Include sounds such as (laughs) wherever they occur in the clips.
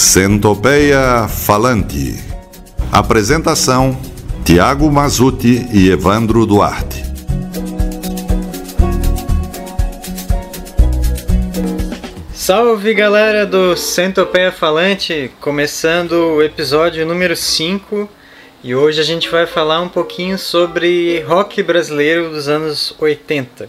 Centopeia Falante. Apresentação: Tiago Mazuti e Evandro Duarte. Salve galera do Centopeia Falante, começando o episódio número 5 e hoje a gente vai falar um pouquinho sobre rock brasileiro dos anos 80.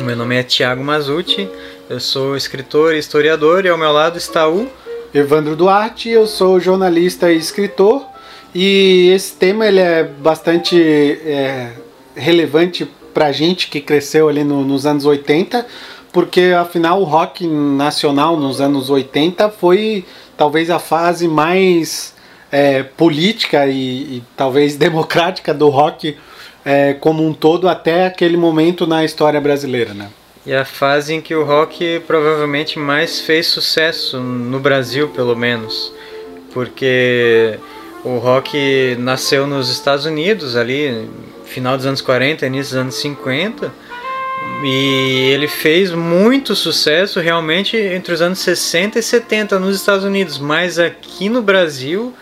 Meu nome é Tiago Mazuti, eu sou escritor e historiador e ao meu lado está o Evandro Duarte, eu sou jornalista e escritor e esse tema ele é bastante é, relevante para gente que cresceu ali no, nos anos 80, porque afinal o rock nacional nos anos 80 foi talvez a fase mais é, política e, e, talvez (laughs) democrática do rock é, como um todo até aquele momento na história brasileira, né? E a fase em que o rock provavelmente mais fez sucesso no Brasil, pelo menos, porque o rock nasceu nos Estados Unidos ali final dos anos 40, início dos anos 50. E ele fez muito sucesso realmente entre os anos 60 e 70 nos Estados Unidos, mas aqui no Brasil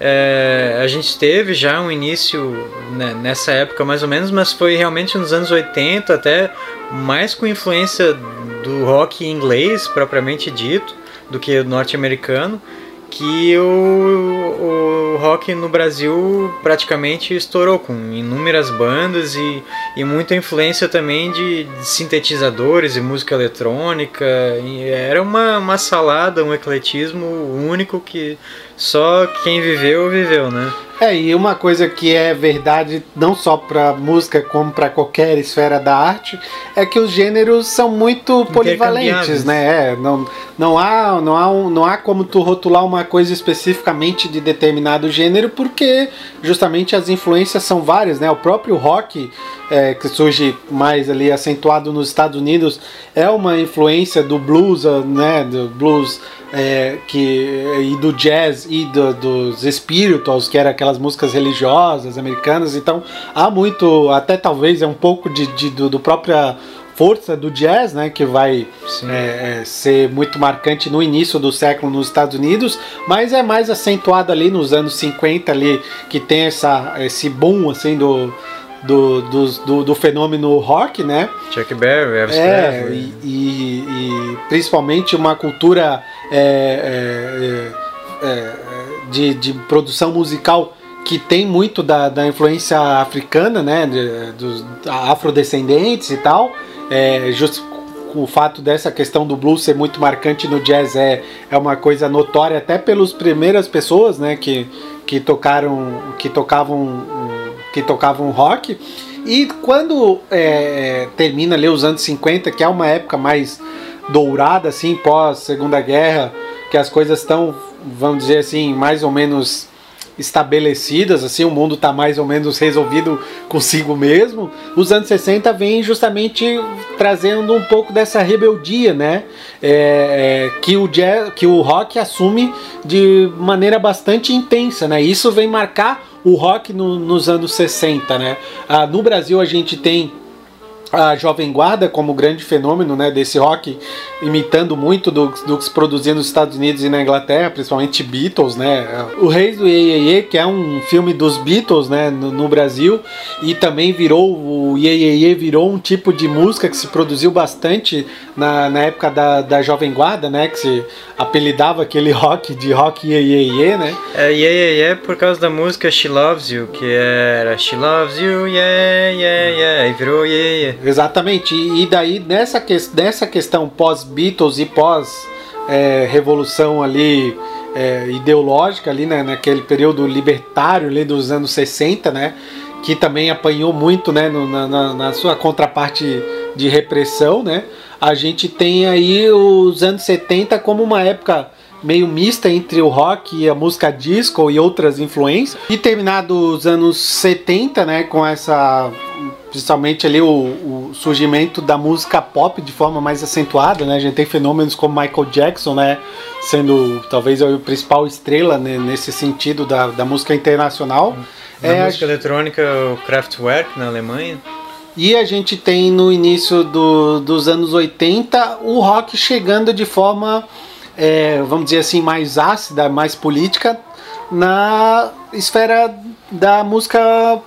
é, a gente teve já um início né, nessa época mais ou menos, mas foi realmente nos anos 80, até mais com influência do rock inglês propriamente dito do que norte-americano que o, o rock no Brasil praticamente estourou com inúmeras bandas e, e muita influência também de, de sintetizadores e música eletrônica. E era uma, uma salada, um ecletismo único que só quem viveu, viveu, né? É, e uma coisa que é verdade não só para música como para qualquer esfera da arte é que os gêneros são muito polivalentes, né? É, não, não há não há um, não há como tu rotular uma coisa especificamente de determinado gênero porque justamente as influências são várias, né? O próprio rock é, que surge mais ali acentuado nos Estados Unidos é uma influência do blues, né? Do blues é, que, e do jazz e do, dos spirituals, que eram aquelas músicas religiosas americanas. Então há muito, até talvez é um pouco de, de do, do própria força do jazz, né, que vai é, é, ser muito marcante no início do século nos Estados Unidos, mas é mais acentuado ali nos anos 50 ali que tem essa, esse boom assim do do, do, do, do, fenômeno rock, né? Chuck Berry, Elvis é. E, e, e, principalmente uma cultura é, é, é, é, de, de produção musical que tem muito da, da influência africana, né? De, dos afrodescendentes e tal. É, just, o fato dessa questão do blues ser muito marcante no jazz é, é uma coisa notória até pelas primeiras pessoas, né? Que, que tocaram, que tocavam que tocavam rock. E quando é, termina ali os anos 50, que é uma época mais dourada, assim, pós Segunda Guerra, que as coisas estão, vamos dizer assim, mais ou menos estabelecidas, assim, o mundo está mais ou menos resolvido consigo mesmo. Os anos 60 vem justamente trazendo um pouco dessa rebeldia, né? É, é, que, o jazz, que o rock assume de maneira bastante intensa, né? Isso vem marcar o rock no, nos anos 60, né? Ah, no Brasil a gente tem a Jovem Guarda como grande fenômeno né, desse rock, imitando muito do, do que se produzia nos Estados Unidos e na Inglaterra, principalmente Beatles, né? O Reis do Ye, Ye, que é um filme dos Beatles né, no, no Brasil, e também virou, o Ye, Ye, Ye virou um tipo de música que se produziu bastante na, na época da, da Jovem Guarda, né? Que se apelidava aquele rock de rock Ye, Ye, Ye, né? É, Ye, Ye, Ye por causa da música She Loves You, que era She Loves You, Yeah, Yeah, Yeah, e virou Ye, Ye. Exatamente. E daí nessa, que, nessa questão pós-Beatles e pós-revolução é, ali é, ideológica ali né, naquele período libertário ali dos anos 60, né? Que também apanhou muito né, no, na, na sua contraparte de repressão, né? A gente tem aí os anos 70 como uma época meio mista entre o rock e a música disco e outras influências. E terminado os anos 70, né, com essa principalmente ali o, o, surgimento da música pop de forma mais acentuada, né? A gente tem fenômenos como Michael Jackson, né? Sendo talvez a principal estrela né? nesse sentido da, da música internacional. Na é, música eletrônica, o Kraftwerk na Alemanha. E a gente tem no início do, dos anos 80 o rock chegando de forma, é, vamos dizer assim, mais ácida, mais política na esfera da música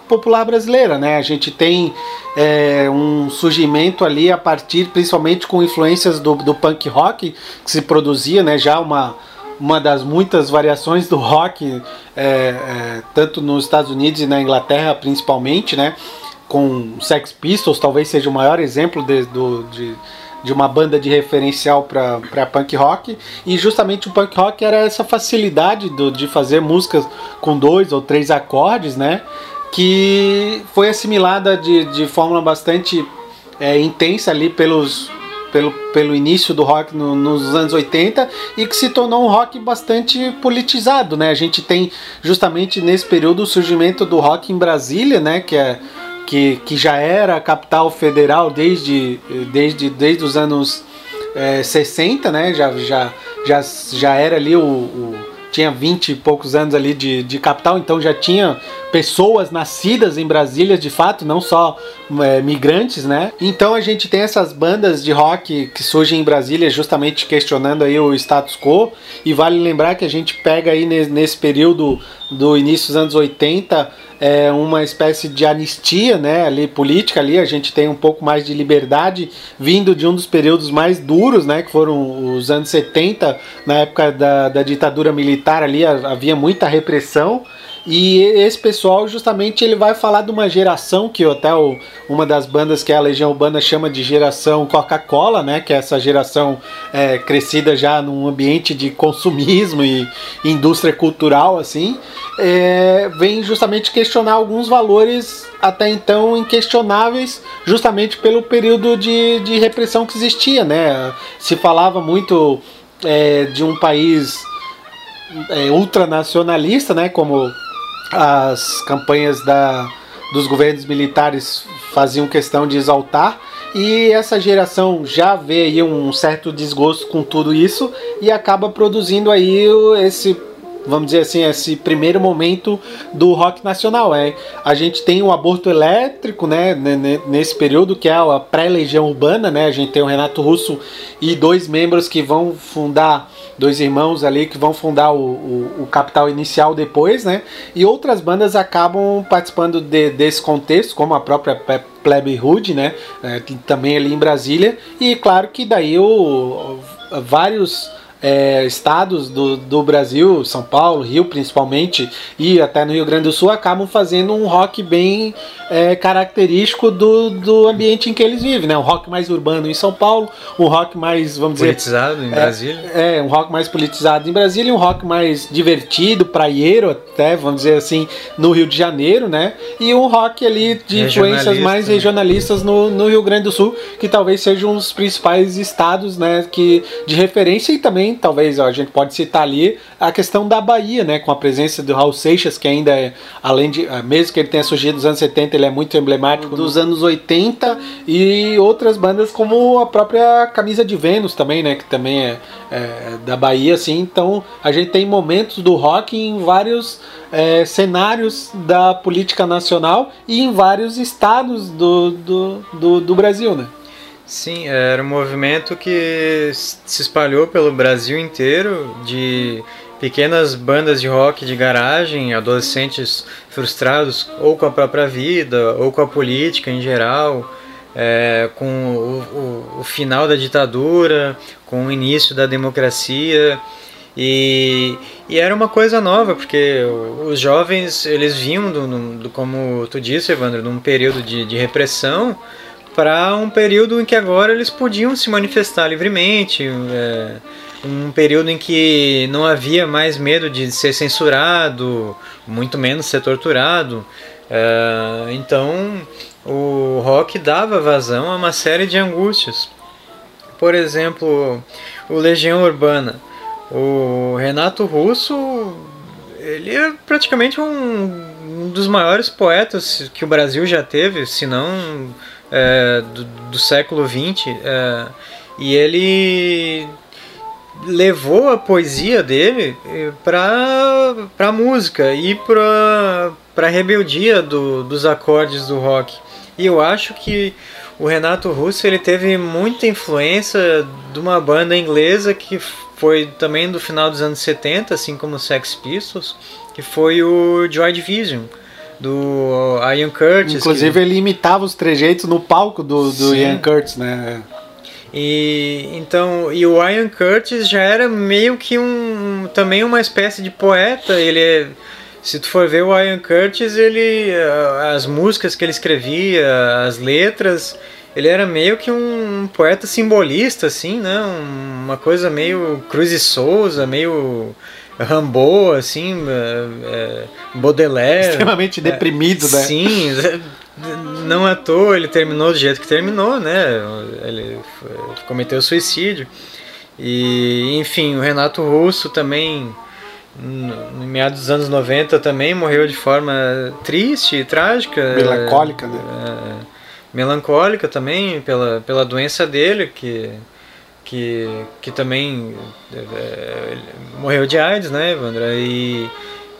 popular brasileira, né? A gente tem é, um surgimento ali a partir, principalmente com influências do, do punk rock que se produzia, né? Já uma uma das muitas variações do rock, é, é, tanto nos Estados Unidos e na Inglaterra principalmente, né? Com Sex Pistols, talvez seja o maior exemplo de, do, de, de uma banda de referencial para punk rock. E justamente o punk rock era essa facilidade do, de fazer músicas com dois ou três acordes, né? Que foi assimilada de, de forma bastante é, intensa ali pelos, pelo, pelo início do rock no, nos anos 80 e que se tornou um rock bastante politizado, né? A gente tem justamente nesse período o surgimento do rock em Brasília, né? Que é que, que já era capital federal desde, desde, desde os anos é, 60, né? Já, já, já, já era ali o, o tinha 20 e poucos anos ali de, de capital, então já tinha pessoas nascidas em Brasília de fato, não só é, migrantes, né? Então a gente tem essas bandas de rock que surgem em Brasília justamente questionando aí o status quo e vale lembrar que a gente pega aí nesse período do início dos anos 80 é, uma espécie de anistia né, ali, política ali, a gente tem um pouco mais de liberdade vindo de um dos períodos mais duros, né, que foram os anos 70, na época da, da ditadura militar ali, havia muita repressão e esse pessoal justamente ele vai falar de uma geração que até o, uma das bandas que é a Legião Urbana chama de geração Coca-Cola, né? Que é essa geração é, crescida já num ambiente de consumismo e indústria cultural, assim, é, vem justamente questionar alguns valores até então inquestionáveis, justamente pelo período de, de repressão que existia, né? Se falava muito é, de um país é, ultranacionalista, né? Como as campanhas da, dos governos militares faziam questão de exaltar. E essa geração já vê aí um certo desgosto com tudo isso e acaba produzindo aí esse vamos dizer assim, esse primeiro momento do rock nacional. É, a gente tem o aborto elétrico, né, nesse período, que é a pré-legião urbana, né, a gente tem o Renato Russo e dois membros que vão fundar dois irmãos ali que vão fundar o, o, o, Capital Inicial depois, né? E outras bandas acabam participando de, desse contexto, como a própria Plebe Hood, né? É, também ali em Brasília. E claro que daí o, vários é, estados do, do Brasil, São Paulo, Rio principalmente, e até no Rio Grande do Sul, acabam fazendo um rock bem é, característico do, do ambiente em que eles vivem, né? Um rock mais urbano em São Paulo, um rock mais, vamos politizado dizer... Politizado em Brasília. É, é, um rock mais politizado em Brasília, um rock mais divertido, praieiro até, vamos dizer assim, no Rio de Janeiro, né? E um rock ali de influências mais né? regionalistas no, no Rio Grande do Sul, que talvez sejam os principais estados, né, que, de referência e também talvez ó, a gente pode citar ali a questão da Bahia, né, com a presença do Raul Seixas, que ainda é, além de, ah, mesmo que ele tenha surgido nos anos 70, ele é muito emblemático dos anos 80 e outras bandas como a própria Camisa de Vênus também, né, que também é, é da Bahia, assim. Então a gente tem momentos do rock em vários é, cenários da política nacional e em vários estados do, do, do, do Brasil, né. Sim, era um movimento que se espalhou pelo Brasil inteiro de pequenas bandas de rock de garagem, adolescentes frustrados ou com a própria vida ou com a política em geral, é, com o, o, o, final da ditadura, com o início da democracia. E, e era uma coisa nova, porque os jovens eles vinham, do, do como tu disse, Evandro, num período de, de repressão para um período em que agora eles podiam se manifestar livremente, é, um período em que não havia mais medo de ser censurado, muito menos ser torturado. É, então o rock dava vazão a uma série de angústias. Por exemplo, o Legião Urbana. O Renato Russo, ele é praticamente um, um dos maiores poetas que o Brasil já teve, se não é, do, do, século XX é, e ele levou a poesia dele é, para a música e para a rebeldia do, dos acordes do rock. E eu acho que o Renato Russo ele teve muita influência de uma banda inglesa que foi também do final dos anos 70, assim como os Sex Pistols, que foi o Joy Division do Ian Curtis. Inclusive que... ele imitava os trejeitos no palco do, do Ian Curtis, né? E então, e o Ian Curtis já era meio que um também uma espécie de poeta, ele é, se tu for ver o Ian Curtis, ele as músicas que ele escrevia, as letras, ele era meio que um poeta simbolista assim, né? Uma coisa meio Cruz e Souza, meio Rambo, assim, é, Baudelaire. (laughs) Extremamente deprimido, é, né? Sim, não à toa ele terminou do jeito que terminou, né? Ele cometeu suicídio. E, enfim, o Renato Russo também, no meados dos anos 90, também morreu de forma triste e trágica. Melancólica, né? É, melancólica também, pela, pela doença dele, que, que, que também é, morreu de AIDS, né, Evandra? E,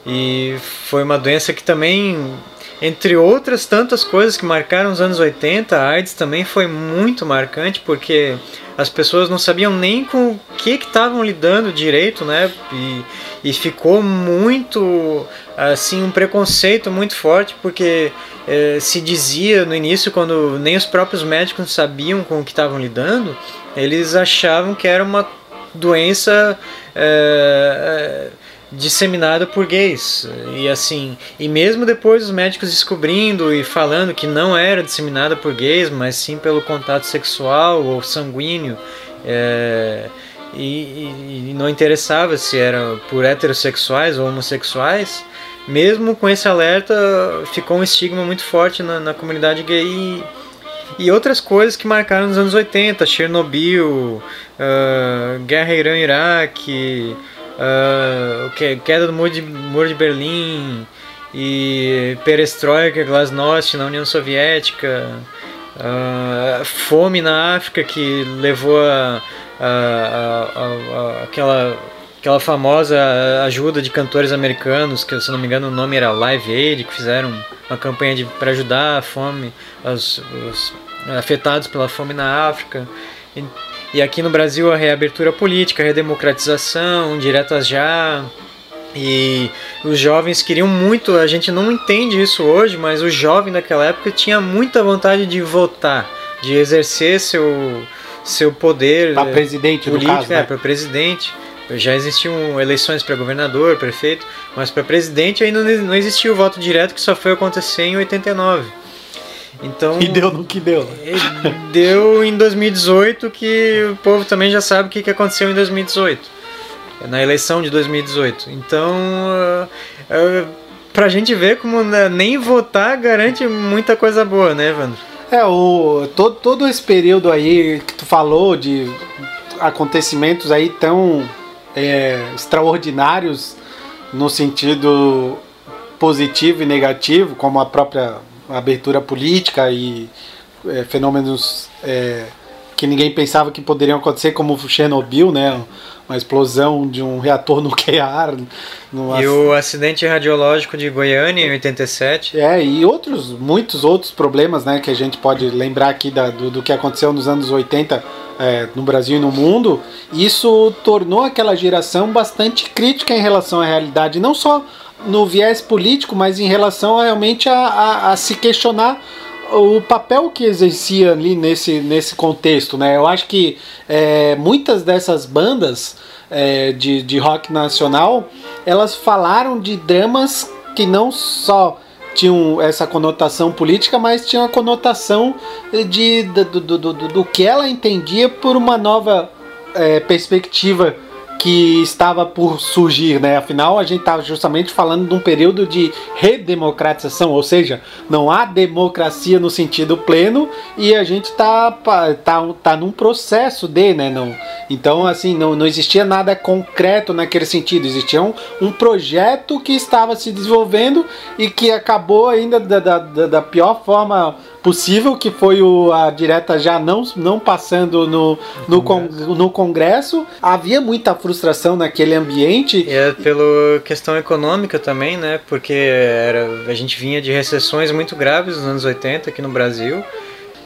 e foi uma doença que também entre outras tantas coisas que marcaram os anos 80, a AIDS também foi muito marcante porque as pessoas não sabiam nem com o que estavam lidando direito, né? E, e ficou muito assim um preconceito muito forte porque eh, se dizia no início quando nem os próprios médicos sabiam com o que estavam lidando, eles achavam que era uma doença eh, disseminada por gays. E assim, e mesmo depois os médicos descobrindo e falando que não era disseminada por gays, mas sim pelo contato sexual ou sanguíneo, é, e, e, e, não interessava se era por heterossexuais ou homossexuais, mesmo com esse alerta ficou um estigma muito forte na, na comunidade gay. E, e outras coisas que marcaram nos anos 80, Chernobyl, uh, Guerra Irã-Iraque, uh, queda do muro de, muro de Berlim e perestroika, glasnost na União Soviética, uh, fome na África que levou a, a, a, aquela aquela famosa ajuda de cantores americanos, que se não me engano o nome era Live Aid, que fizeram uma campanha para ajudar a fome, os, os, afetados pela fome na África. Aqui no Brasil a reabertura política, a redemocratização, diretas já. E os jovens queriam muito, a gente não entende isso hoje, mas o jovem daquela época tinha muita vontade de votar, de exercer seu, seu poder para presidente político, caso, né? é, para presidente. Já existiam eleições para governador, prefeito, mas para presidente ainda não existia o voto direto que só foi acontecer em 89. Então, e deu no que deu. Deu em 2018 que o povo também já sabe o que aconteceu em 2018. Na eleição de 2018. Então, uh, uh, pra gente ver como né, nem votar garante muita coisa boa, né, Evandro? É, o, todo, todo esse período aí que tu falou de acontecimentos aí tão é, extraordinários no sentido positivo e negativo, como a própria abertura política e é, fenômenos é, que ninguém pensava que poderiam acontecer, como o Chernobyl, né? Uma explosão de um reator (laughs) nuclear. E o acidente radiológico de Goiânia em 87. É, e outros, muitos outros problemas, né? Que a gente pode lembrar aqui da, do, do que aconteceu nos anos 80 é, no Brasil e no mundo. Isso tornou aquela geração bastante crítica em relação à realidade, não só no viés político, mas em relação realmente a, a, a, se questionar o papel que exercia ali nesse, nesse contexto. Né? Eu acho que é, muitas dessas bandas é, de, de rock nacional elas falaram de dramas que não só tinham essa conotação política, mas tinham a conotação de, do, do, do, do que ela entendia por uma nova é, perspectiva que estava por surgir, né? Afinal, a gente estava justamente falando de um período de redemocratização, ou seja, não há democracia no sentido pleno e a gente está tá, tá num processo de, né? Não, então, assim, não, não existia nada concreto naquele sentido, existia um, um projeto que estava se desenvolvendo e que acabou ainda da, da, da pior forma possível, que foi o, a direta já não, não passando no, no, congresso. Con, no Congresso. Havia muita frustração naquele ambiente. E é pela questão econômica também, né? Porque era, a gente vinha de recessões muito graves nos anos 80 aqui no Brasil.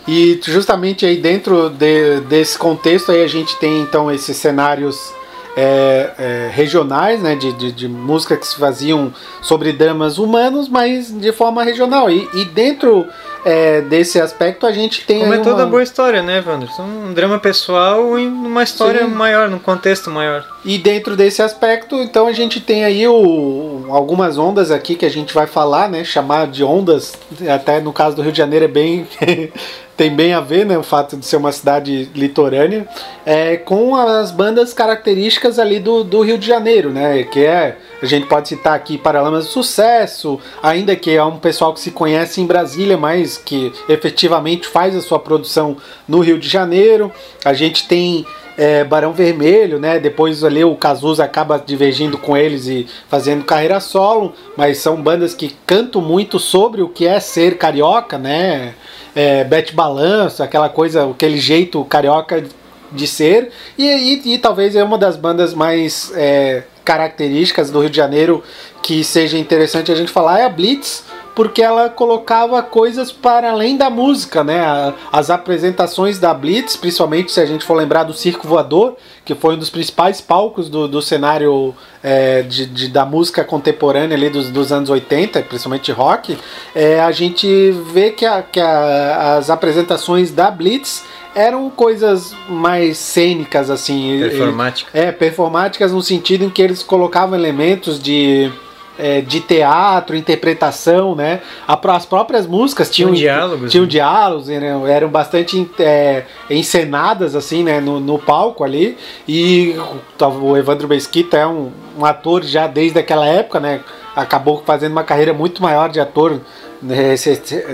E justamente aí dentro de, desse contexto aí a gente tem então esses cenários é, é, regionais, né, de, de, de, música que se faziam sobre dramas humanos, mas de forma regional. E, e dentro é, desse aspecto a gente tem. Como é toda uma... boa história, né, Wanderson? Um drama pessoal em uma história Sim. maior, num contexto maior. E dentro desse aspecto, então a gente tem aí o, algumas ondas aqui que a gente vai falar, né? Chamar de ondas, até no caso do Rio de Janeiro é bem. (laughs) tem bem a ver, né, o fato de ser uma cidade litorânea, é, com as bandas características ali do, do Rio de Janeiro, né, que é, a gente pode citar aqui Paralamas do Sucesso, ainda que é um pessoal que se conhece em Brasília, mas que efetivamente faz a sua produção no Rio de Janeiro, a gente tem é, Barão Vermelho, né? Depois ali o Cazuza acaba divergindo com eles e fazendo carreira solo, mas são bandas que cantam muito sobre o que é ser carioca, né? É, Balanço, aquela coisa, aquele jeito carioca de ser, e, e, e talvez é uma das bandas mais é, características do Rio de Janeiro que seja interessante a gente falar é a Blitz, porque ela colocava coisas para além da música, né? As apresentações da Blitz, principalmente se a gente for lembrar do Circo Voador, que foi um dos principais palcos do, do cenário é, de, de, da música contemporânea ali dos, dos anos 80, principalmente rock, é, a gente vê que, a, que a, as apresentações da Blitz eram coisas mais cênicas, assim. Performáticas. É, performáticas no sentido em que eles colocavam elementos de é, de teatro, interpretação, né? As próprias músicas tinham, tinham diálogos, tinham né? diálogos eram, eram bastante é, encenadas assim, né? No, no, palco ali e o Evandro Mesquita é um, um ator já desde aquela época, né? Acabou fazendo uma carreira muito maior de ator né,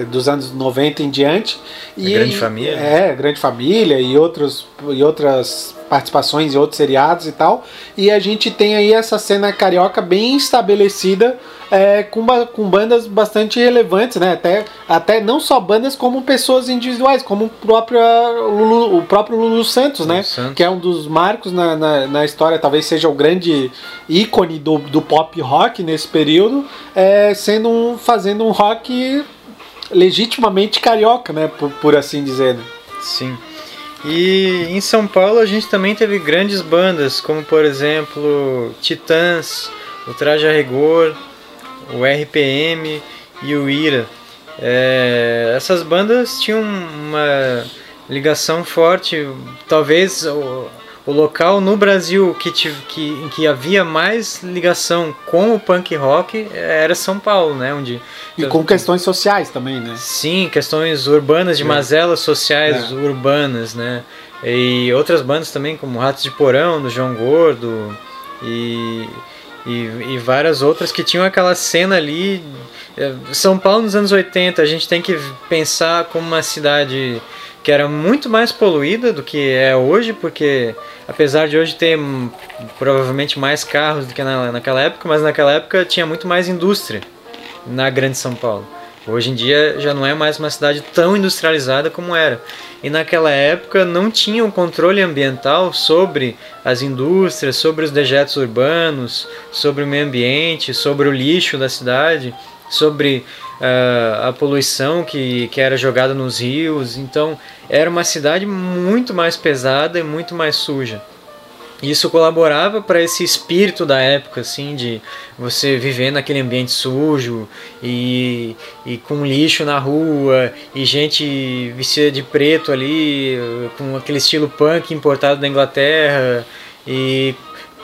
dos anos 90 em diante. E, grande família. É, grande família e, outros, e outras participações em outros seriados e tal. E a gente tem aí essa cena carioca bem estabelecida é, com, com bandas bastante relevantes, né? Até, até não só bandas, como pessoas individuais, como o próprio Lulu, o próprio Lulu Santos, né? Santos. Que é um dos marcos na, na, na, história, talvez seja o grande ícone do, do pop rock nesse período, é, sendo um, fazendo um rock legitimamente carioca, né? Por, por assim dizer. Né? Sim. E em São Paulo a gente também teve grandes bandas, como por exemplo Titãs, o Traje a Rigor, o RPM e o Ira. É, essas bandas tinham uma ligação forte, talvez o, o local no Brasil que, que, em que havia mais ligação com o punk rock era São Paulo, né? Onde, e com questões sociais também, né? Sim, questões urbanas, de é. mazelas sociais é. urbanas, né? E outras bandas também, como Ratos de Porão, do João Gordo, e e, e várias outras que tinham aquela cena ali. É, São Paulo nos anos 80, a gente tem que pensar como uma cidade que era muito mais poluída do que é hoje, porque apesar de hoje ter provavelmente mais carros do que na, naquela época, mas naquela época tinha muito mais indústria na grande São Paulo. Hoje em dia já não é mais uma cidade tão industrializada como era. E naquela época não tinha um controle ambiental sobre as indústrias, sobre os dejetos urbanos, sobre o meio ambiente, sobre o lixo da cidade, sobre uh, a poluição que, que era jogada nos rios. Então era uma cidade muito mais pesada e muito mais suja isso colaborava para esse espírito da época, assim, de você viver naquele ambiente sujo e, e com lixo na rua e gente vestida de preto ali, com aquele estilo punk importado da Inglaterra e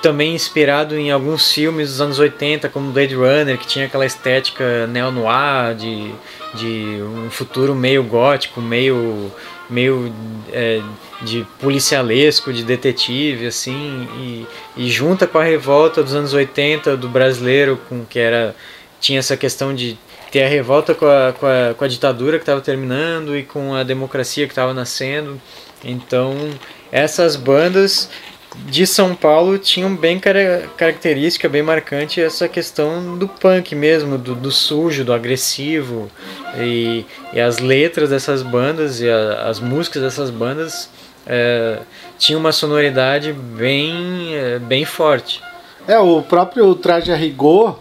também inspirado em alguns filmes dos anos 80, como Blade Runner, que tinha aquela estética neo-noir, de, de um futuro meio gótico, meio, meio é, de policialesco, de detetive, assim, e, e junta com a revolta dos anos 80 do brasileiro, com que era tinha essa questão de ter a revolta com a, com a, com a ditadura que estava terminando e com a democracia que estava nascendo. Então, essas bandas de São Paulo tinham bem cara, característica, bem marcante essa questão do punk mesmo, do, do sujo, do agressivo. E, e, as letras dessas bandas e a, as músicas dessas bandas é, tinham uma sonoridade bem, é, bem forte. É, o próprio Traje a Rigor,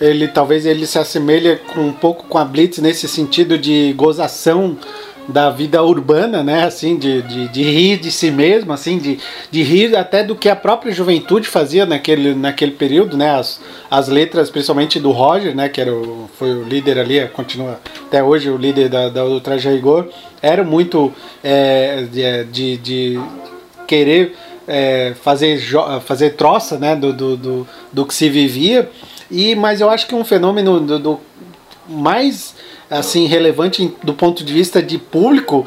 ele talvez ele se assemelhe com, um pouco com a Blitz nesse sentido de gozação da vida urbana, né? Assim, de, de, de, rir de si mesmo, assim, de, de rir até do que a própria juventude fazia naquele, naquele período, né? As, as letras, principalmente do Roger, né? Que era o, foi o líder ali, continua até hoje o líder da, da do Traje Rigor, eram muito é, de, de, de querer é, fazer, fazer troça, né? Do, do, do, do, que se vivia. E, mas eu acho que um fenômeno do, do mais assim relevante do ponto de vista de público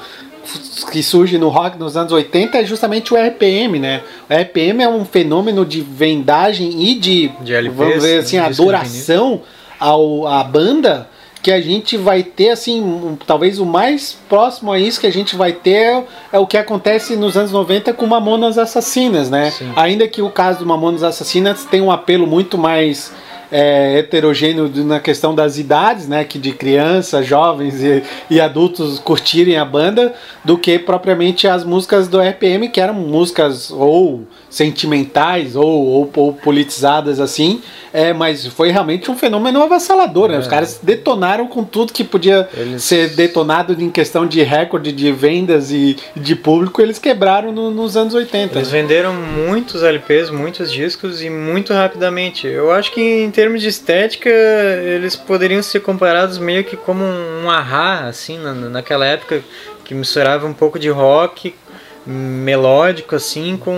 que surge no rock nos anos 80 é justamente o RPM, né? O RPM é um fenômeno de vendagem e de, de LPs, vamos dizer assim, adoração ao, à banda que a gente vai ter assim, um, talvez o mais próximo a isso que a gente vai ter é, o que acontece nos anos 90 com Mamonas Assassinas, né? Sim. Ainda que o caso do Mamonas Assassinas tem um apelo muito mais é, heterogêneo na questão das idades, né, que de crianças, jovens e, e, adultos curtirem a banda, do que propriamente as músicas do RPM, que eram músicas ou sentimentais ou, ou, ou politizadas assim, é, mas foi realmente um fenômeno avassalador, né? É. Os caras detonaram com tudo que podia eles... ser detonado em questão de recorde de vendas e de público, eles quebraram no, nos anos 80. Eles venderam muitos LPs, muitos discos e muito rapidamente. Eu acho que em termos de estética, eles poderiam ser comparados meio que como um ahá, assim, na, naquela época que misturava um pouco de rock melódico assim com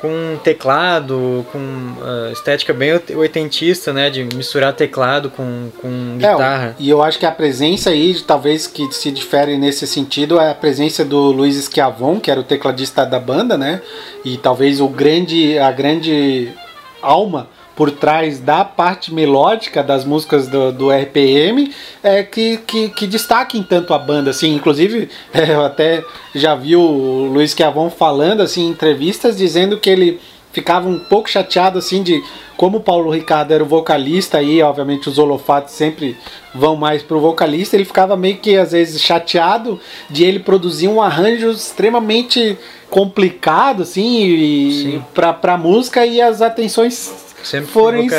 com teclado, com uh, estética bem oitentista, né, de misturar teclado com, com é, guitarra. É, e eu acho que a presença aí, talvez que se difere nesse sentido, é a presença do Luiz Schiavon, que era o tecladista da banda, né, e talvez o grande, a grande alma por trás da parte melódica das músicas do, do RPM é, que, que, que destaquem tanto a banda. Assim, inclusive, (laughs) é, eu até já vi o Luiz Chiavon falando assim, em entrevistas, dizendo que ele ficava um pouco chateado assim de como o Paulo Ricardo era o vocalista e obviamente os holofatos sempre vão mais pro vocalista, ele ficava meio que às vezes chateado de ele produzir um arranjo extremamente complicado assim para para música e as atenções Sempre forem né?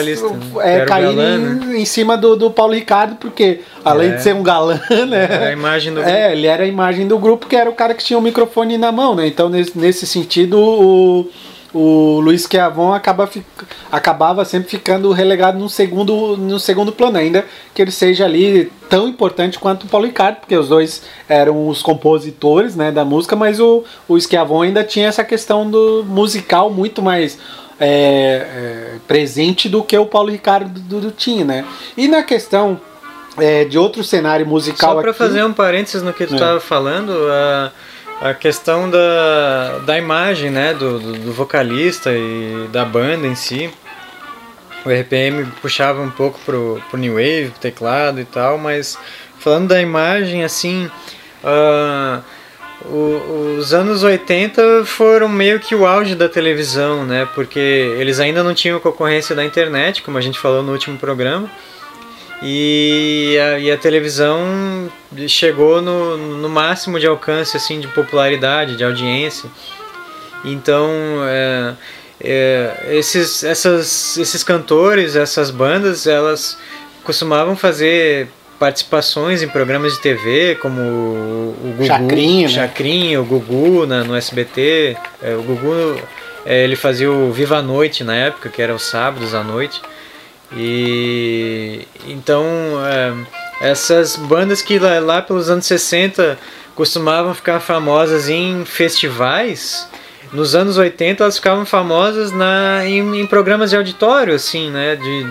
é, cair né? em, cima do, do Paulo Ricardo, porque além é. de ser um galã, (laughs) né? Era a imagem do grupo. É, ele era a imagem do grupo, que era o cara que tinha o microfone na mão, né? Então, nesse, nesse sentido, o, o Luiz Chiavon acaba, acabava sempre ficando relegado no segundo, no segundo plano, ainda que ele seja ali tão importante quanto o Paulo Ricardo, porque os dois eram os compositores né, da música, mas o, o Schiavon ainda tinha essa questão do musical muito mais é, é, presente do que o Paulo Ricardo Dudu tinha, né? E na questão é, de outro cenário musical. Só para fazer um parênteses no que tu estava é. falando, a, a questão da, da imagem, né, do, do, do, vocalista e da banda em si. O RPM puxava um pouco pro, pro New Wave, pro teclado e tal, mas falando da imagem, assim. Uh, o, os anos 80 foram meio que o auge da televisão, né? Porque eles ainda não tinham concorrência da internet, como a gente falou no último programa. E a, e a televisão chegou no, no máximo de alcance, assim, de popularidade, de audiência. Então, é, é, esses, essas, esses cantores, essas bandas, elas costumavam fazer participações em programas de TV, como o Gugu, Chacrinha, né? Chacrinha o Gugu na, no SBT. É, o Gugu é, ele fazia o Viva a Noite na época, que era os sábados à noite. E então é, essas bandas que lá, lá pelos anos 60 costumavam ficar famosas em festivais, nos anos 80 elas ficavam famosas na, em, em programas de auditório, assim, né? De,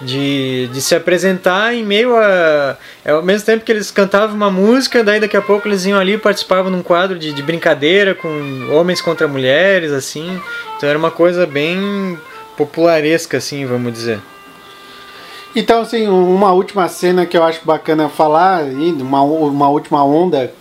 de, de se apresentar em meio a. É, ao mesmo tempo que eles cantavam uma música, daí daqui a pouco eles iam ali e participavam num quadro de, de brincadeira com homens contra mulheres, assim. Então era uma coisa bem popularesca, assim, vamos dizer. Então, assim, uma última cena que eu acho bacana falar, uma, uma última onda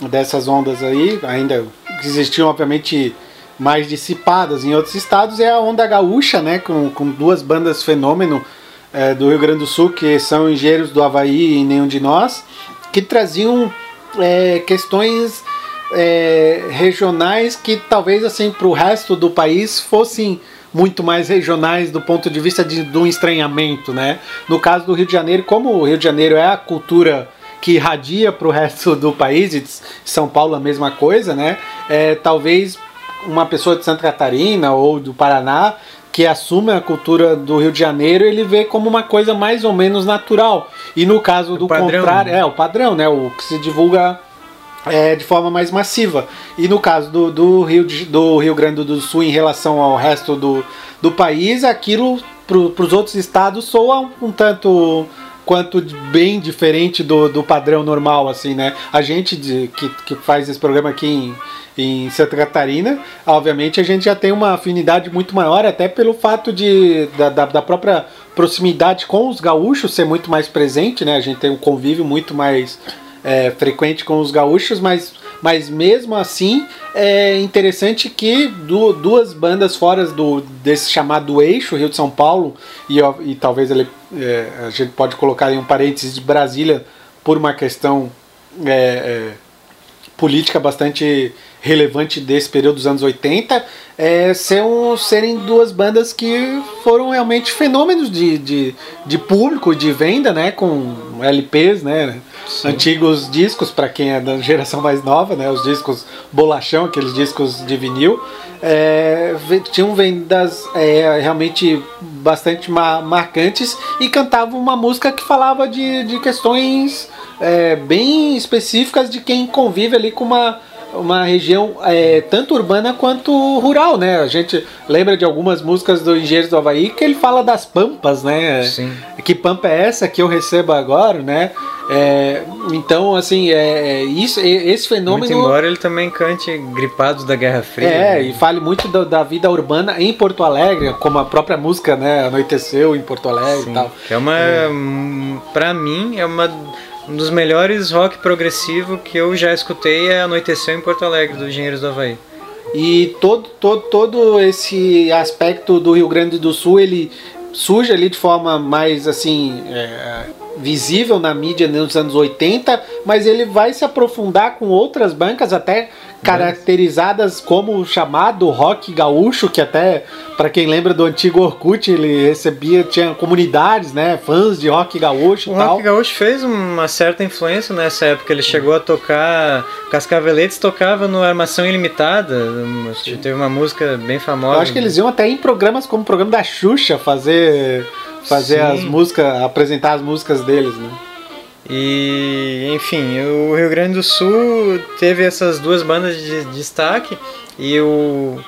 dessas ondas aí, ainda existiam, obviamente, mais dissipadas em outros estados é a onda gaúcha, né, com, com duas bandas fenômeno é, do Rio Grande do Sul, que são Engenheiros do Havaí e Nenhum de Nós, que traziam é, questões é, regionais que talvez assim para o resto do país fossem muito mais regionais do ponto de vista de, do estranhamento, né? No caso do Rio de Janeiro, como o Rio de Janeiro é a cultura que irradia para o resto do país, e São Paulo a mesma coisa, né? É, talvez uma pessoa de Santa Catarina ou do Paraná que assume a cultura do Rio de Janeiro, ele vê como uma coisa mais ou menos natural. E no caso do contrário, é o padrão, né? O que se divulga é, de forma mais massiva. E no caso do, do, Rio, do Rio Grande do Sul em relação ao resto do, do país, aquilo para os outros estados soa um tanto quanto bem diferente do, do padrão normal, assim, né? A gente de, que, que faz esse programa aqui em, em Santa Catarina, obviamente a gente já tem uma afinidade muito maior, até pelo fato de, da, da, da própria proximidade com os gaúchos ser muito mais presente, né? A gente tem um convívio muito mais é, frequente com os gaúchos, mas, mas mesmo assim é interessante que du duas bandas fora do, desse chamado eixo, Rio de São Paulo, e, e talvez ele, é, a gente pode colocar em um parênteses de Brasília por uma questão é, é política bastante relevante desse período dos anos 80 é, um serem duas bandas que foram realmente fenômenos de, de, de público, de venda, né, com LPs, né, Sim. antigos discos para quem é da geração mais nova, né, os discos bolachão, aqueles discos de vinil, é, tinham vendas é, realmente bastante marcantes e cantavam uma música que falava de, de questões é, bem específicas de quem convive ali com uma uma região é, tanto urbana quanto rural, né? A gente lembra de algumas músicas do Engenheiros do Havaí que ele fala das pampas, né? Sim. Que pampa é essa que eu recebo agora, né? É, então, assim, é, é isso, esse fenômeno. Muito embora ele também cante Gripados da Guerra Fria. É, né? e fale muito do, da vida urbana em Porto Alegre, como a própria música, né? Anoiteceu em Porto Alegre Sim, e tal. É uma. É. Pra mim, é uma um dos melhores rock progressivo que eu já escutei é Anoiteceu em Porto Alegre, do Engenheiros do Havaí. E todo, todo, todo esse aspecto do Rio Grande do Sul, ele surge ali de forma mais assim é, visível na mídia nos anos 80, mas ele vai se aprofundar com outras bancas até caracterizadas como o chamado rock gaúcho, que até para quem lembra do antigo Orkut, ele recebia tinha comunidades, né, fãs de rock gaúcho o e tal. O rock gaúcho fez uma certa influência nessa época, ele chegou a tocar Cascaveletes tocava no Armação Ilimitada, Sim. teve uma música bem famosa. Eu acho que eles iam até em programas como o programa da Xuxa fazer fazer Sim. as músicas, apresentar as músicas deles, né? E, enfim, o Rio Grande do Sul teve essas duas bandas de destaque e o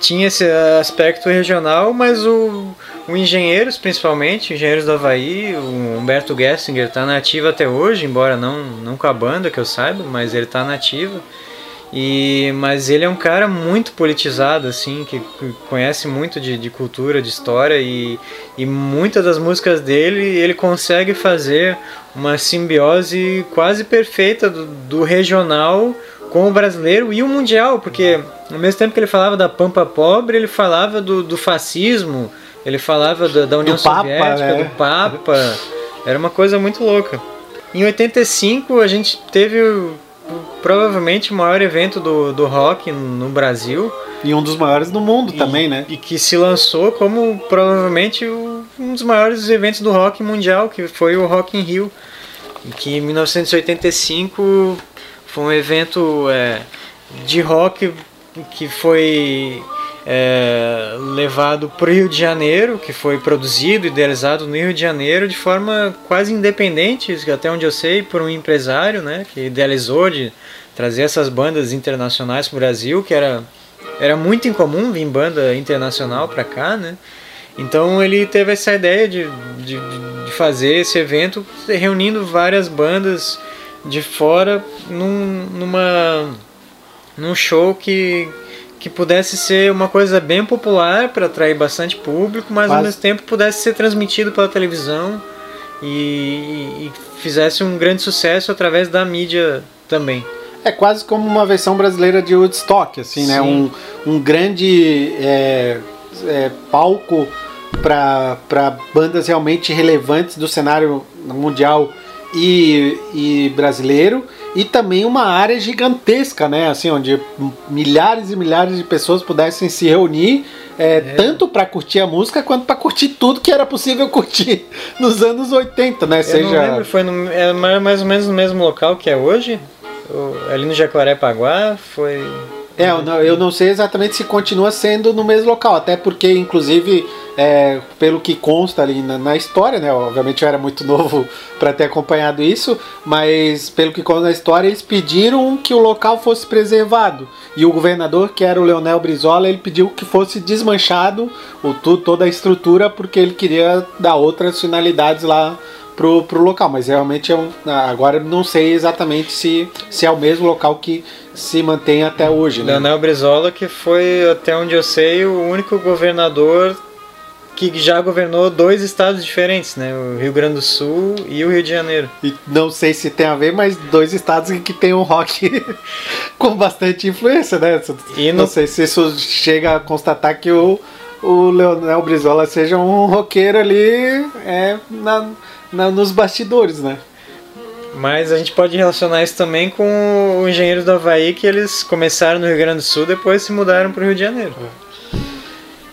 tinha esse aspecto regional, mas o, o Engenheiros, principalmente, Engenheiros do Havaí, o Humberto Gessinger está nativo até hoje, embora não, não com a banda que eu saiba, mas ele está nativo. E, mas ele é um cara muito politizado, assim, que conhece muito de, de cultura, de história e, e muitas das músicas dele ele consegue fazer uma simbiose quase perfeita do, do regional com o brasileiro e o mundial, porque ao mesmo tempo que ele falava da pampa pobre, ele falava do, do fascismo, ele falava da, da União do Soviética, Papa, né? do Papa. Era uma coisa muito louca. Em 85 a gente teve provavelmente o maior evento do, do rock no Brasil. E um dos maiores do mundo e, também, né? E que se lançou como provavelmente o, um dos maiores eventos do rock mundial, que foi o Rock in Rio. Que em 1985 foi um evento é, de rock que foi é, levado para o Rio de Janeiro, que foi produzido, idealizado no Rio de Janeiro de forma quase independente, até onde eu sei, por um empresário, né, que idealizou de trazer essas bandas internacionais para o Brasil, que era, era muito incomum vir banda internacional para cá, né. Então ele teve essa ideia de, de, de fazer esse evento reunindo várias bandas de fora num, numa, num show que que pudesse ser uma coisa bem popular para atrair bastante público, mas ao mesmo tempo pudesse ser transmitido pela televisão e, e, fizesse um grande sucesso através da mídia também. é quase como uma versão brasileira de Woodstock, assim, né? Um, um grande é, é, palco para bandas realmente relevantes do cenário mundial e, e brasileiro e também uma área gigantesca, né? Assim, onde milhares e milhares de pessoas pudessem se reunir, é, é. tanto para curtir a música quanto para curtir tudo que era possível curtir (laughs) nos anos 80, né? Eu Seja... não lembro, foi no, é mais ou menos no mesmo local que é hoje? ali no Jacarepaguá foi é, eu não, eu não sei exatamente se continua sendo no mesmo local, até porque, inclusive, é, pelo que consta ali na, na, história, né? Obviamente eu era muito (laughs) novo para ter acompanhado isso, mas pelo que consta na história, eles pediram que o local fosse preservado. E o governador, que era o Leonel Brizola, ele pediu que fosse desmanchado o, toda a estrutura, porque ele queria dar outras finalidades lá pro, pro local, mas realmente é um, agora não sei exatamente se, se é o mesmo local que se mantém até hoje. Né? Leonel Brizola, que foi, até onde eu sei, o único governador que já governou dois estados diferentes, né? O Rio Grande do Sul e o Rio de Janeiro. E não sei se tem a ver, mas dois estados que tem um rock (laughs) com bastante influência, né? E não sei se isso chega a constatar que o, o Leonel Brizola seja um roqueiro ali é, na, na, nos bastidores, né? Mas a gente pode relacionar isso também com o Engenheiro do Havaí, que eles começaram no Rio Grande do Sul depois se mudaram para o Rio de Janeiro.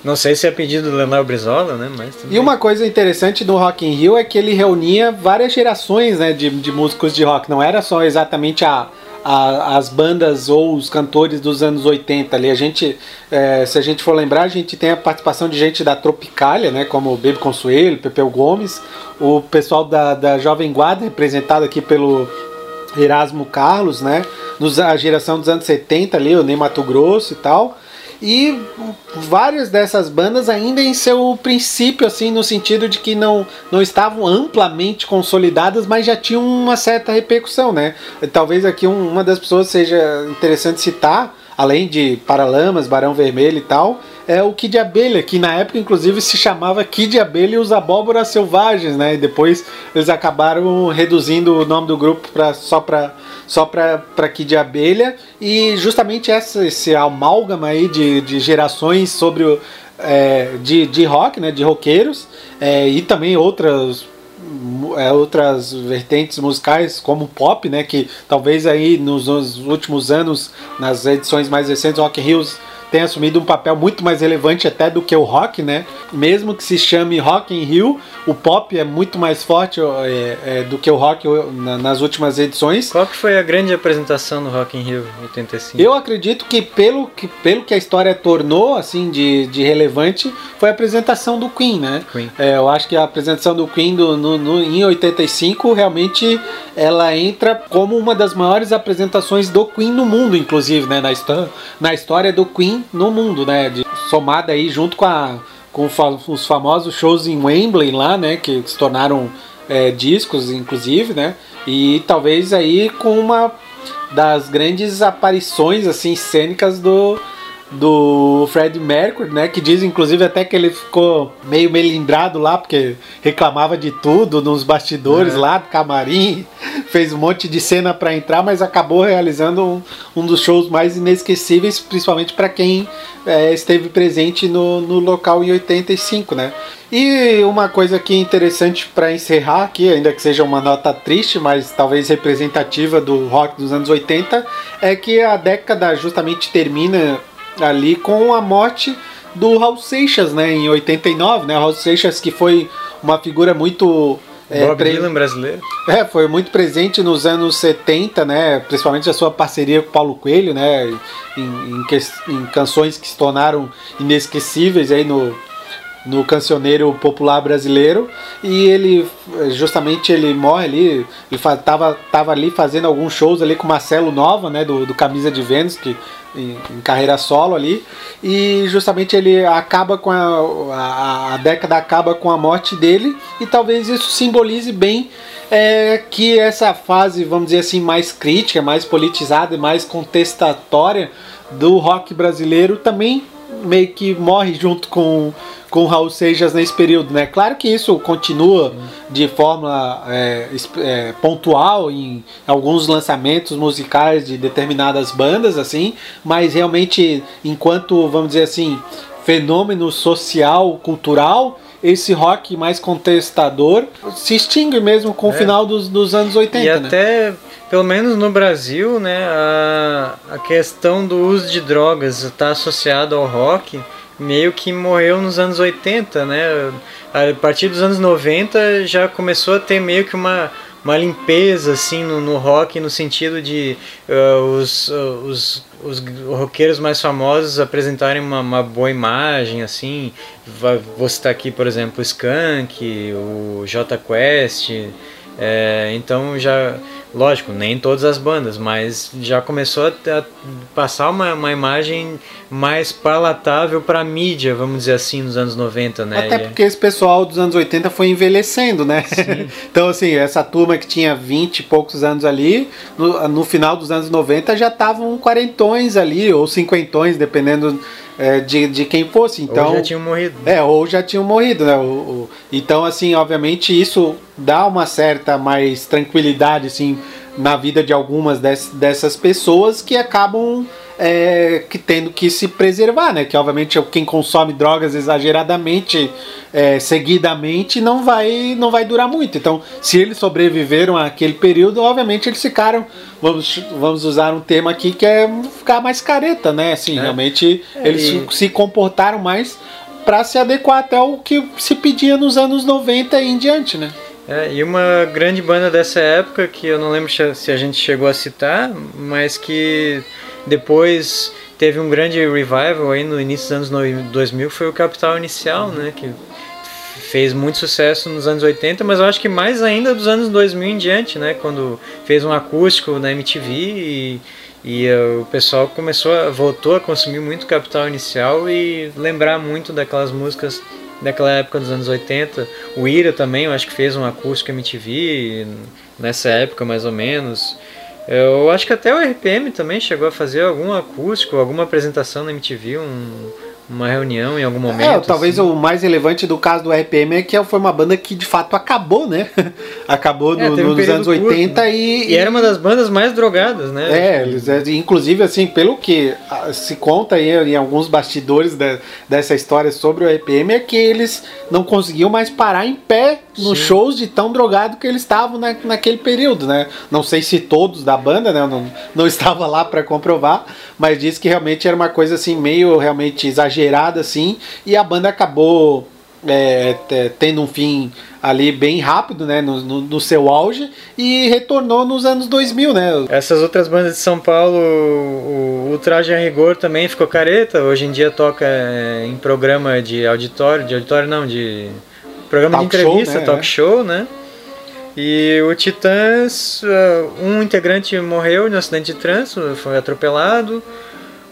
Não sei se é pedido do Leonel Brizola, né? Mas e uma coisa interessante do Rock in Rio é que ele reunia várias gerações né, de, de músicos de rock. Não era só exatamente a, a, as bandas ou os cantores dos anos 80 ali. A gente, é, se a gente for lembrar, a gente tem a participação de gente da Tropicália, né, como o Baby Consuelo, Pepeu Gomes, o pessoal da, da Jovem Guarda, representado aqui pelo Erasmo Carlos, né, nos, a geração dos anos 70 ali, o Ney Mato Grosso e tal. E várias dessas bandas ainda em seu princípio, assim, no sentido de que não, não estavam amplamente consolidadas, mas já tinham uma certa repercussão, né? Talvez aqui um, uma das pessoas seja interessante citar, além de Paralamas, Barão Vermelho e tal, é o Kid Abelha, que na época inclusive se chamava Kid Abelha e os Abóboras Selvagens, né? E depois eles acabaram reduzindo o nome do grupo pra, só para só para Kid Abelha e justamente essa, esse amálgama aí de, de gerações sobre o, é, de, de rock, né? De roqueiros é, e também outras é, outras vertentes musicais como pop, né, que talvez aí nos, nos últimos anos, nas edições mais recentes, Rock Hills tem assumido um papel muito mais relevante até do que o rock, né? Mesmo que se chame Rock in Rio, o pop é muito mais forte é, é, do que o rock na, nas últimas edições. Qual que foi a grande apresentação no Rock in Rio 85? Eu acredito que pelo que, pelo que a história tornou assim de, de relevante foi a apresentação do Queen, né? Queen. É, eu acho que a apresentação do Queen do, no, no, em 85 realmente ela entra como uma das maiores apresentações do Queen no mundo, inclusive, né? Na, na história do Queen no mundo, né? De, somada aí junto com, a, com os famosos shows em Wembley lá, né? Que se tornaram é, discos, inclusive, né? E talvez aí com uma das grandes aparições assim cênicas do do Fred Mercury, né? Que diz inclusive até que ele ficou meio melindrado lá, porque reclamava de tudo nos bastidores é. lá do camarim, (laughs) fez um monte de cena para entrar, mas acabou realizando um, um, dos shows mais inesquecíveis, principalmente para quem é, esteve presente no, no local em 85, né? E uma coisa que é interessante para encerrar aqui, ainda que seja uma nota triste, mas talvez representativa do rock dos anos 80, é que a década justamente termina ali com a morte do Raul Seixas, né, em 89, né, Raul Seixas que foi uma figura muito é, Bob Dylan brasileiro. É, foi muito presente nos anos 70, né? Principalmente a sua parceria com Paulo Coelho, né? Em, em, em canções que se tornaram inesquecíveis aí no, no cancioneiro popular brasileiro e ele justamente ele morre ali ele estava tava ali fazendo alguns shows ali com Marcelo Nova né do, do Camisa de Vênus que em, em, carreira solo ali e justamente ele acaba com a, a, a, década acaba com a morte dele e talvez isso simbolize bem é, que essa fase vamos dizer assim mais crítica mais politizada e mais contestatória do rock brasileiro também meio que morre junto com com Raul Seixas nesse período, né? Claro que isso continua de forma é, é, pontual em alguns lançamentos musicais de determinadas bandas, assim, mas realmente, enquanto, vamos dizer assim, fenômeno social, cultural, esse rock mais contestador se extingue mesmo com é. o final dos, dos anos 80. E né? até, pelo menos no Brasil, né, a, a questão do uso de drogas está associado ao rock meio que morreu nos anos 80, né? A partir dos anos 90 já começou a ter meio que uma, uma limpeza assim no, no rock no sentido de uh, os, uh, os, os roqueiros mais famosos apresentarem uma, uma boa imagem assim vou citar aqui por exemplo o Skank o J Quest é, então já Lógico, nem todas as bandas, mas já começou a, passar uma, uma imagem mais palatável para mídia, vamos dizer assim, nos anos 90, né? Até porque esse pessoal dos anos 80 foi envelhecendo, né? (laughs) então, assim, essa turma que tinha 20 e poucos anos ali, no, no final dos anos 90 já estavam quarentões ali, ou cinquentões, dependendo é, de, de quem fosse. Então, ou já tinham morrido. É, ou já tinham morrido, né? O, o, então, assim, obviamente isso dá uma certa mais tranquilidade, assim, na vida de algumas dessas pessoas que acabam é, que tendo que se preservar, né? Que obviamente quem consome drogas exageradamente, é, seguidamente, não vai, não vai durar muito. Então, se eles sobreviveram àquele período, obviamente eles ficaram, vamos, vamos usar um tema aqui que é ficar mais careta, né? Assim, é. realmente é, eles e... se comportaram mais para se adequar até o que se pedia nos anos 90 e em diante, né? É, e uma grande banda dessa época que eu não lembro se a gente chegou a citar, mas que depois teve um grande revival aí no início dos anos 2000 foi o Capital Inicial, né, que fez muito sucesso nos anos 80, mas eu acho que mais ainda dos anos 2000 em diante, né, quando fez um acústico na MTV e, e uh, o pessoal começou a, voltou a consumir muito Capital Inicial e lembrar muito daquelas músicas daquela época dos anos 80. O Ira também, eu acho que fez um acústico MTV nessa época mais ou menos. Eu acho que até o RPM também chegou a fazer algum acústico, alguma apresentação na MTV, um, uma reunião em algum é, momento. É, talvez assim. o mais relevante do caso do RPM é que foi uma banda que de fato acabou, né? (laughs) acabou é, no, um nos anos 80 curto, e, e. era uma das bandas mais drogadas, né? É, eles, é, inclusive, assim, pelo que ah, se conta aí em alguns bastidores de, dessa história sobre o RPM, é que eles não conseguiam mais parar em pé nos Sim. shows de tão drogado que eles estavam na, naquele período, né? Não sei se todos da banda, né? Eu não, não (laughs) estava lá para comprovar, mas diz que realmente era uma coisa assim meio realmente exagerada assim, e a banda acabou é, tendo um fim ali bem rápido, né, no, no, no, seu auge e retornou nos anos 2000, né? Essas outras bandas de São Paulo, o, o Traje a Rigor também ficou careta, hoje em dia toca é, em programa de auditório, de auditório não, de programa talk de entrevista, show, né? talk show, né? E o Titãs, uh, um integrante morreu no acidente de trânsito, foi atropelado.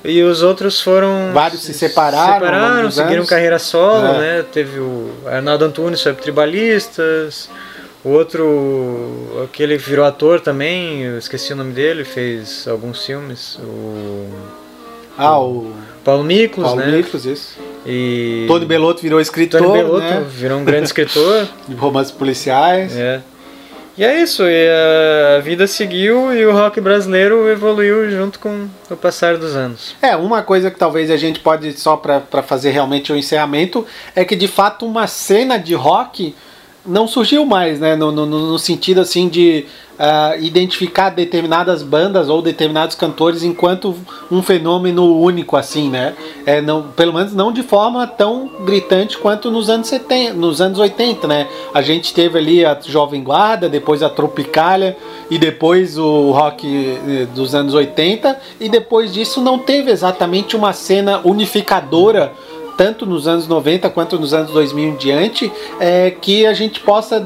E os outros foram. Vários se separaram. separaram seguiram carreira solo, é. né? Teve o Arnaldo Antunes foi pro Tribalistas. O outro, aquele virou ator também, eu esqueci o nome dele, fez alguns filmes. O. Ah, o. Paulo Miklos, Paulo né? Miklos, isso. E... Tony Belotto virou escritor. Tony Belotto né? virou um grande escritor. (laughs) De romances policiais. É. E é isso, e a vida seguiu e o rock brasileiro evoluiu junto com o passar dos anos. É, uma coisa que talvez a gente pode, só para fazer realmente o um encerramento, é que de fato uma cena de rock não surgiu mais, né? No, no, no sentido assim de uh, identificar determinadas bandas ou determinados cantores enquanto um fenômeno único, assim, né? É, não, pelo menos não de forma tão gritante quanto nos anos 70, nos anos 80, né? A gente teve ali a Jovem Guarda, depois a Tropicália e depois o rock eh, dos anos 80 e depois disso não teve exatamente uma cena unificadora tanto nos anos 90 quanto nos anos 2000 em diante, é, que a gente possa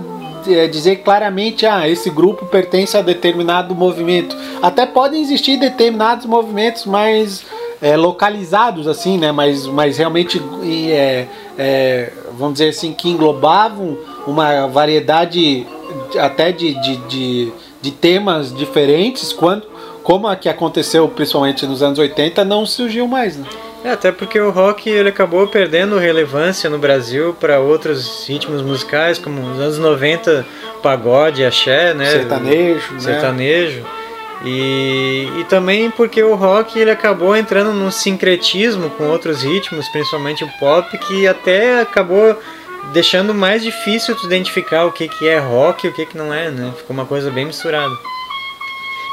é, dizer claramente, ah, esse grupo pertence a determinado movimento. Até podem existir determinados movimentos mais é, localizados, assim, né? Mas, mas realmente, é, é, vamos dizer assim, que englobavam uma variedade até de, de, de, de temas diferentes, quando, como a que aconteceu principalmente nos anos 80, não surgiu mais. Né? É, até porque o rock ele acabou perdendo relevância no Brasil para outros ritmos musicais, como nos anos 90, pagode, axé, né? Sertanejo, né? Sertanejo. E, e também porque o rock ele acabou entrando num sincretismo com outros ritmos, principalmente o pop, que até acabou deixando mais difícil tu identificar o que, que é rock e o que, que não é, né? Ficou uma coisa bem misturada.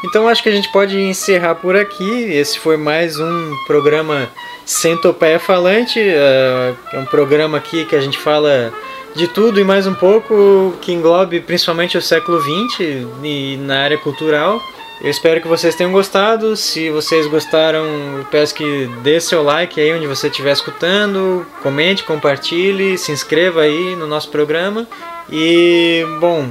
Então acho que a gente pode encerrar por aqui. Esse foi mais um programa Centopeia Falante. É um programa aqui que a gente fala de tudo e mais um pouco, que englobe principalmente o século XX e na área cultural. Eu espero que vocês tenham gostado. Se vocês gostaram, peço que dê seu like aí onde você estiver escutando, comente, compartilhe, se inscreva aí no nosso programa. E, bom,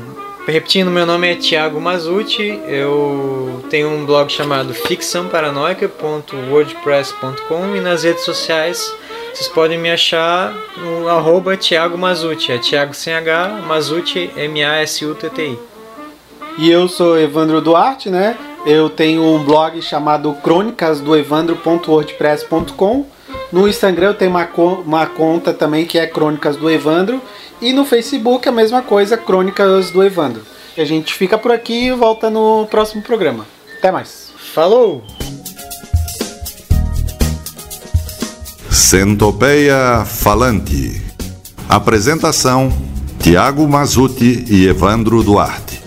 repetindo, meu nome é Thiago Mazucci, eu tenho um blog chamado ficçãoparanoica.wordpress.com e nas redes sociais vocês podem me achar no arroba Thiago Mazucci, é Thiago sem H, Mazucci, M-A-S-U-T-T-I. E eu sou Evandro Duarte, né? Eu tenho um blog chamado crônicasdoevandro.wordpress.com. No Instagram eu tenho uma, uma conta também que é Crônicas do Evandro. E no Facebook a mesma coisa, Crônicas do Evandro. A gente fica por aqui e volta no próximo programa. Até mais. Falou! Centopeia Falante. Apresentação: Tiago Mazuti e Evandro Duarte.